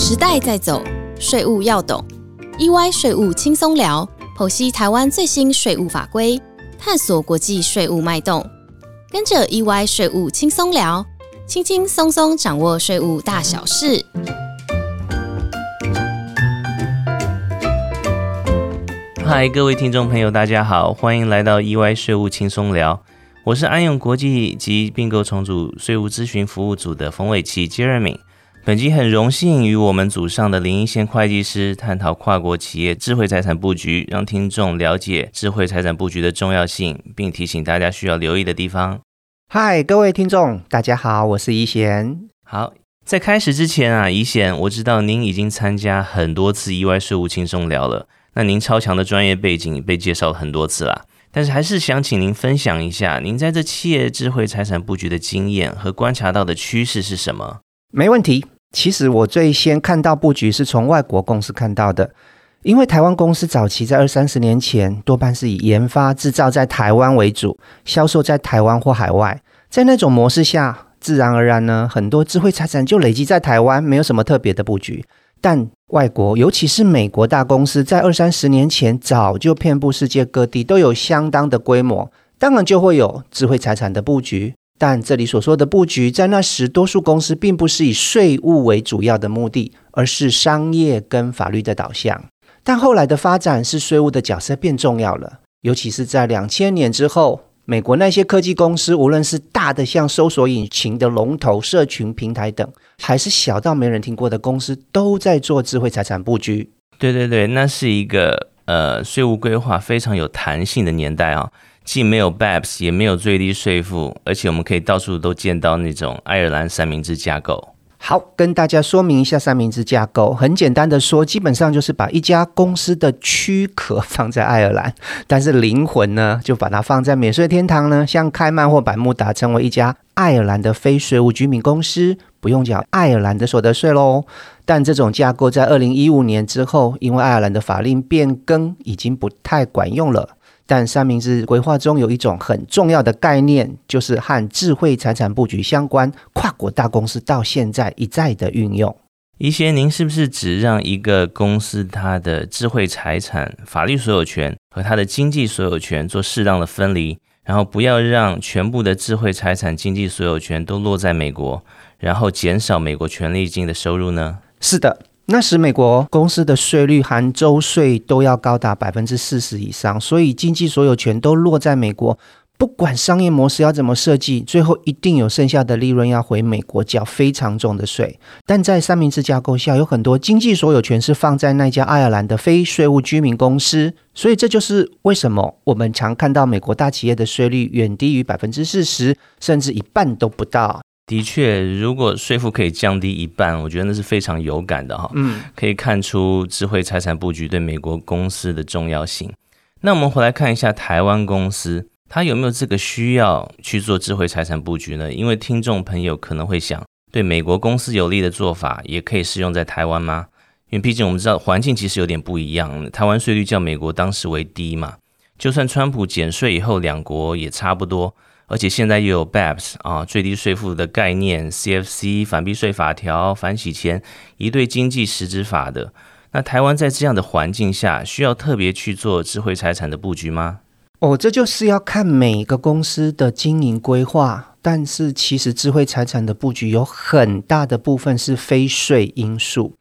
时代在走，税务要懂。EY 税务轻松聊，剖析台湾最新税务法规，探索国际税务脉动。跟着 EY 税务轻松聊，轻轻松松掌握税务大小事。嗨，各位听众朋友，大家好，欢迎来到 EY 税务轻松聊。我是安永国际及并购重组税务咨询服务组的冯伟奇 Jeremy。本集很荣幸与我们组上的林一贤会计师探讨跨国企业智慧财产布局，让听众了解智慧财产布局的重要性，并提醒大家需要留意的地方。嗨，各位听众，大家好，我是一贤。好，在开始之前啊，一贤，我知道您已经参加很多次意外税务轻松聊了，那您超强的专业背景被介绍了很多次啦。但是还是想请您分享一下，您在这企业智慧财产布局的经验和观察到的趋势是什么？没问题。其实我最先看到布局是从外国公司看到的，因为台湾公司早期在二三十年前多半是以研发制造在台湾为主，销售在台湾或海外，在那种模式下，自然而然呢，很多智慧财产就累积在台湾，没有什么特别的布局。但外国，尤其是美国大公司在二三十年前早就遍布世界各地，都有相当的规模，当然就会有智慧财产的布局。但这里所说的布局，在那时多数公司并不是以税务为主要的目的，而是商业跟法律的导向。但后来的发展是税务的角色变重要了，尤其是在两千年之后，美国那些科技公司，无论是大的像搜索引擎的龙头、社群平台等，还是小到没人听过的公司，都在做智慧财产布局。对对对，那是一个呃税务规划非常有弹性的年代啊。既没有 BAPS，也没有最低税负，而且我们可以到处都见到那种爱尔兰三明治架构。好，跟大家说明一下三明治架构。很简单的说，基本上就是把一家公司的躯壳放在爱尔兰，但是灵魂呢，就把它放在免税天堂呢，像开曼或百慕达，成为一家爱尔兰的非税务居民公司，不用缴爱尔兰的所得税喽。但这种架构在二零一五年之后，因为爱尔兰的法令变更，已经不太管用了。但三明治规划中有一种很重要的概念，就是和智慧财产布局相关，跨国大公司到现在一再的运用。一些，您是不是只让一个公司它的智慧财产法律所有权和它的经济所有权做适当的分离，然后不要让全部的智慧财产经济所有权都落在美国，然后减少美国权利金的收入呢？是的。那时，美国公司的税率含州税都要高达百分之四十以上，所以经济所有权都落在美国。不管商业模式要怎么设计，最后一定有剩下的利润要回美国缴非常重的税。但在三明治架构下，有很多经济所有权是放在那家爱尔兰的非税务居民公司，所以这就是为什么我们常看到美国大企业的税率远低于百分之四十，甚至一半都不到。的确，如果税负可以降低一半，我觉得那是非常有感的哈。嗯，可以看出智慧财产布局对美国公司的重要性。那我们回来看一下台湾公司，它有没有这个需要去做智慧财产布局呢？因为听众朋友可能会想，对美国公司有利的做法，也可以适用在台湾吗？因为毕竟我们知道环境其实有点不一样，台湾税率较美国当时为低嘛。就算川普减税以后，两国也差不多。而且现在又有 BAPS 啊，最低税负的概念，CFC 反避税法条、反洗钱一对经济实质法的。那台湾在这样的环境下，需要特别去做智慧财产的布局吗？哦，这就是要看每一个公司的经营规划。但是其实智慧财产的布局有很大的部分是非税因素，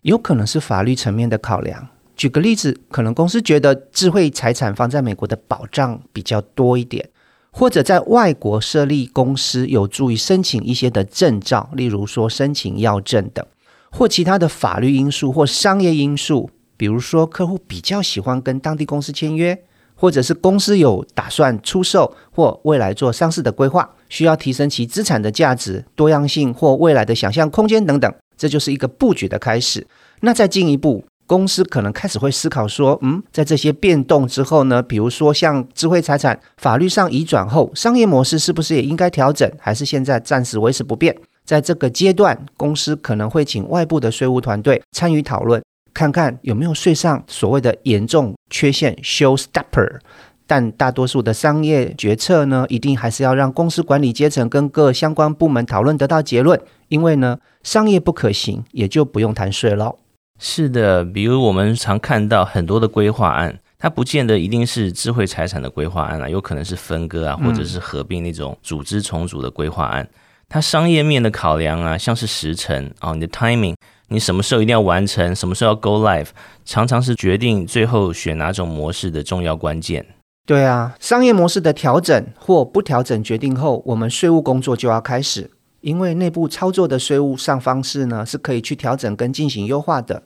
有可能是法律层面的考量。举个例子，可能公司觉得智慧财产放在美国的保障比较多一点。或者在外国设立公司有助于申请一些的证照，例如说申请药证等，或其他的法律因素或商业因素，比如说客户比较喜欢跟当地公司签约，或者是公司有打算出售或未来做上市的规划，需要提升其资产的价值、多样性或未来的想象空间等等，这就是一个布局的开始。那再进一步。公司可能开始会思考说，嗯，在这些变动之后呢，比如说像智慧财产法律上移转后，商业模式是不是也应该调整，还是现在暂时维持不变？在这个阶段，公司可能会请外部的税务团队参与讨论，看看有没有税上所谓的严重缺陷 （showstopper）。但大多数的商业决策呢，一定还是要让公司管理阶层跟各相关部门讨论得到结论，因为呢，商业不可行，也就不用谈税了。是的，比如我们常看到很多的规划案，它不见得一定是智慧财产的规划案啊，有可能是分割啊，或者是合并那种组织重组的规划案。它商业面的考量啊，像是时程啊，你的 timing，你什么时候一定要完成，什么时候要 go live，常常是决定最后选哪种模式的重要关键。对啊，商业模式的调整或不调整决定后，我们税务工作就要开始，因为内部操作的税务上方式呢，是可以去调整跟进行优化的。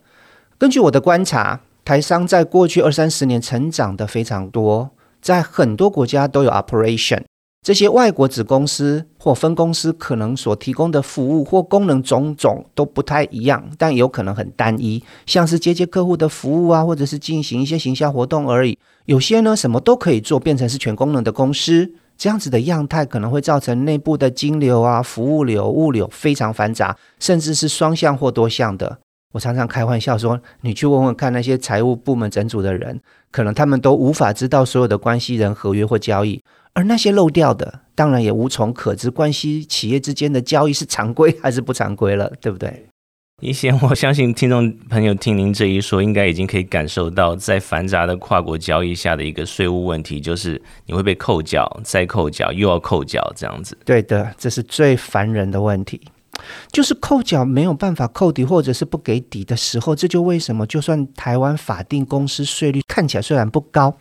根据我的观察，台商在过去二三十年成长的非常多，在很多国家都有 operation。这些外国子公司或分公司可能所提供的服务或功能种种都不太一样，但有可能很单一，像是接接客户的服务啊，或者是进行一些行销活动而已。有些呢，什么都可以做，变成是全功能的公司，这样子的样态可能会造成内部的金流啊、服务流、物流非常繁杂，甚至是双向或多项的。我常常开玩笑说，你去问问看那些财务部门整组的人，可能他们都无法知道所有的关系人合约或交易。而那些漏掉的，当然也无从可知关系企业之间的交易是常规还是不常规了，对不对？以前我相信听众朋友听您这一说，应该已经可以感受到，在繁杂的跨国交易下的一个税务问题，就是你会被扣缴、再扣缴、又要扣缴这样子。对的，这是最烦人的问题，就是扣缴没有办法扣抵，或者是不给抵的时候，这就为什么就算台湾法定公司税率看起来虽然不高，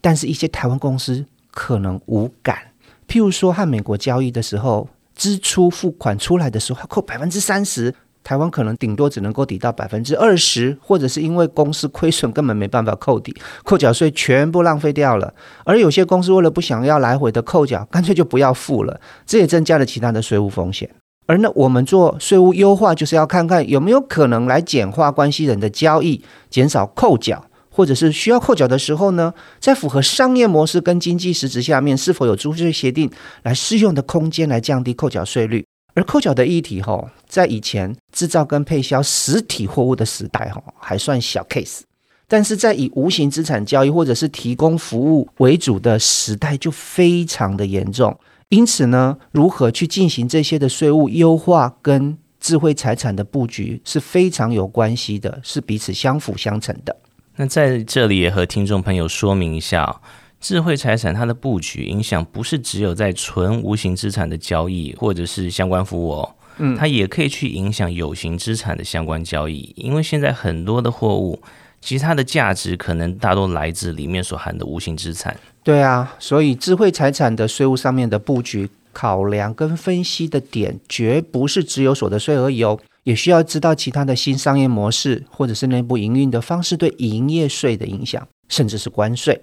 但是一些台湾公司。可能无感，譬如说和美国交易的时候，支出付款出来的时候要扣百分之三十，台湾可能顶多只能够抵到百分之二十，或者是因为公司亏损根本没办法扣抵，扣缴税全部浪费掉了。而有些公司为了不想要来回的扣缴，干脆就不要付了，这也增加了其他的税务风险。而那我们做税务优化，就是要看看有没有可能来简化关系人的交易，减少扣缴。或者是需要扣缴的时候呢，在符合商业模式跟经济实质下面，是否有租税协定来适用的空间来降低扣缴税率？而扣缴的议题哈，在以前制造跟配销实体货物的时代哈，还算小 case，但是在以无形资产交易或者是提供服务为主的时代，就非常的严重。因此呢，如何去进行这些的税务优化跟智慧财产的布局是非常有关系的，是彼此相辅相成的。那在这里也和听众朋友说明一下，智慧财产它的布局影响不是只有在纯无形资产的交易或者是相关服务哦，嗯，它也可以去影响有形资产的相关交易，因为现在很多的货物，其实它的价值可能大多来自里面所含的无形资产。对啊，所以智慧财产的税务上面的布局考量跟分析的点，绝不是只有所得税而已哦。也需要知道其他的新商业模式，或者是内部营运的方式对营业税的影响，甚至是关税。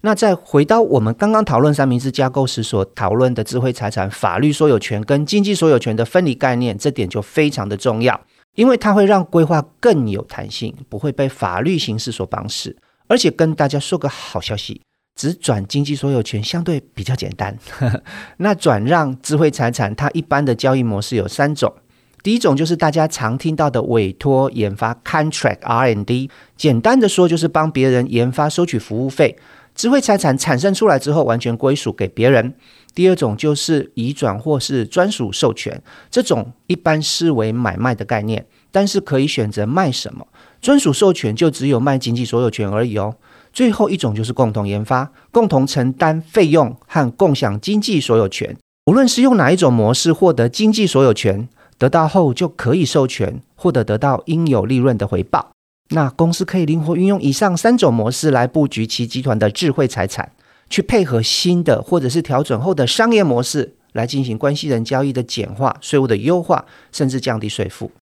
那再回到我们刚刚讨论三明治架构时所讨论的智慧财产法律所有权跟经济所有权的分离概念，这点就非常的重要，因为它会让规划更有弹性，不会被法律形式所绑死。而且跟大家说个好消息，只转经济所有权相对比较简单。那转让智慧财产，它一般的交易模式有三种。第一种就是大家常听到的委托研发 （contract R&D），简单的说就是帮别人研发收取服务费。智慧财产产生出来之后，完全归属给别人。第二种就是移转或是专属授权，这种一般视为买卖的概念，但是可以选择卖什么。专属授权就只有卖经济所有权而已哦。最后一种就是共同研发，共同承担费用和共享经济所有权。无论是用哪一种模式获得经济所有权。得到后就可以授权，获得得到应有利润的回报。那公司可以灵活运用以上三种模式来布局其集团的智慧财产，去配合新的或者是调整后的商业模式来进行关系人交易的简化、税务的优化，甚至降低税负。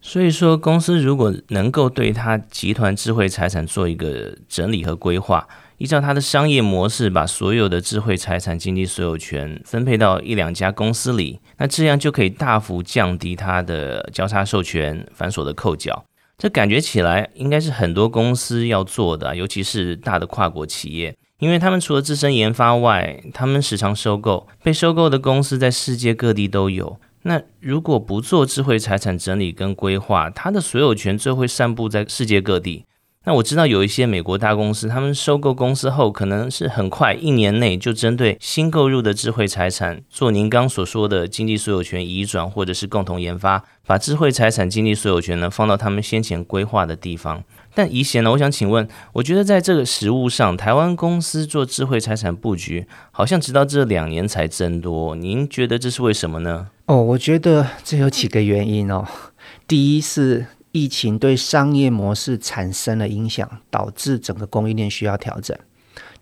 所以说，公司如果能够对它集团智慧财产做一个整理和规划。依照它的商业模式，把所有的智慧财产经济所有权分配到一两家公司里，那这样就可以大幅降低它的交叉授权、繁琐的扣缴。这感觉起来应该是很多公司要做的，尤其是大的跨国企业，因为他们除了自身研发外，他们时常收购，被收购的公司在世界各地都有。那如果不做智慧财产整理跟规划，它的所有权就会散布在世界各地。那我知道有一些美国大公司，他们收购公司后，可能是很快一年内就针对新购入的智慧财产做您刚所说的经济所有权移转，或者是共同研发，把智慧财产经济所有权呢放到他们先前规划的地方。但宜贤呢，我想请问，我觉得在这个实物上，台湾公司做智慧财产布局，好像直到这两年才增多。您觉得这是为什么呢？哦，我觉得这有几个原因哦。第一是。疫情对商业模式产生了影响，导致整个供应链需要调整。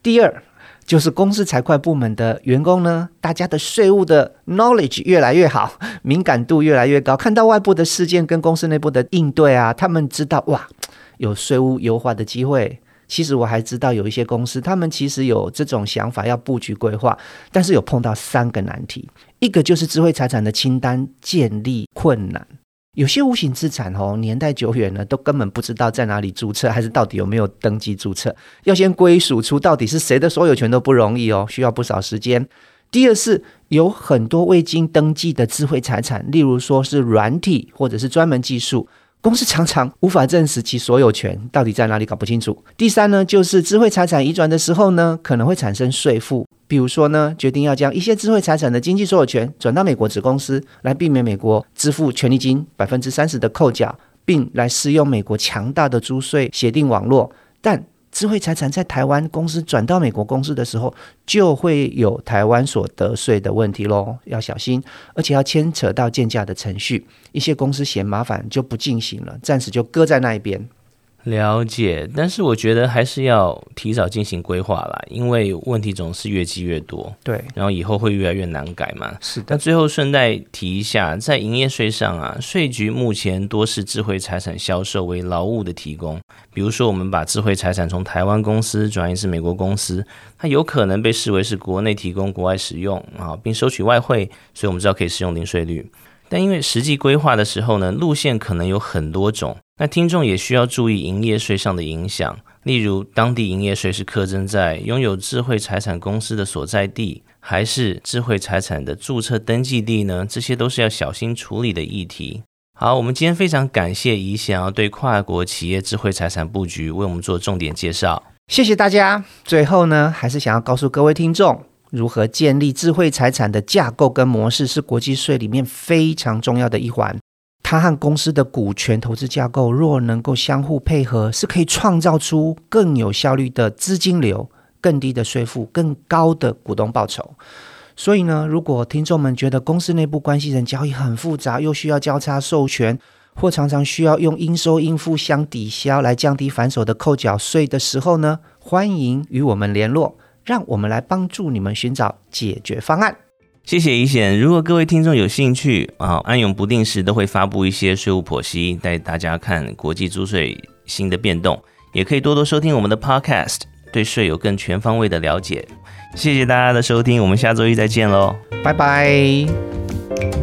第二，就是公司财会部门的员工呢，大家的税务的 knowledge 越来越好，敏感度越来越高，看到外部的事件跟公司内部的应对啊，他们知道哇，有税务优化的机会。其实我还知道有一些公司，他们其实有这种想法要布局规划，但是有碰到三个难题，一个就是智慧财产的清单建立困难。有些无形资产哦，年代久远了，都根本不知道在哪里注册，还是到底有没有登记注册？要先归属出到底是谁的所有权都不容易哦，需要不少时间。第二是有很多未经登记的智慧财产，例如说是软体或者是专门技术。公司常常无法证实其所有权到底在哪里，搞不清楚。第三呢，就是智慧财产移转的时候呢，可能会产生税负。比如说呢，决定要将一些智慧财产的经济所有权转到美国子公司，来避免美国支付权利金百分之三十的扣缴，并来适用美国强大的租税协定网络，但。智慧财产在台湾公司转到美国公司的时候，就会有台湾所得税的问题喽，要小心，而且要牵扯到建价的程序，一些公司嫌麻烦就不进行了，暂时就搁在那一边。了解，但是我觉得还是要提早进行规划啦，因为问题总是越积越多。对，然后以后会越来越难改嘛。是的。那最后顺带提一下，在营业税上啊，税局目前多是智慧财产销售为劳务的提供。比如说，我们把智慧财产从台湾公司转移至美国公司，它有可能被视为是国内提供、国外使用啊，并收取外汇，所以我们知道可以适用零税率。但因为实际规划的时候呢，路线可能有很多种。那听众也需要注意营业税上的影响，例如当地营业税是课征在拥有智慧财产公司的所在地，还是智慧财产的注册登记地呢？这些都是要小心处理的议题。好，我们今天非常感谢怡翔对跨国企业智慧财产布局为我们做重点介绍，谢谢大家。最后呢，还是想要告诉各位听众，如何建立智慧财产的架构跟模式，是国际税里面非常重要的一环。它和公司的股权投资架构若能够相互配合，是可以创造出更有效率的资金流、更低的税负、更高的股东报酬。所以呢，如果听众们觉得公司内部关系人交易很复杂，又需要交叉授权，或常常需要用应收应付相抵消来降低反手的扣缴税的时候呢，欢迎与我们联络，让我们来帮助你们寻找解决方案。谢谢怡贤。如果各位听众有兴趣啊，安永不定时都会发布一些税务剖析，带大家看国际租税新的变动，也可以多多收听我们的 Podcast，对税有更全方位的了解。谢谢大家的收听，我们下周一再见喽，拜拜。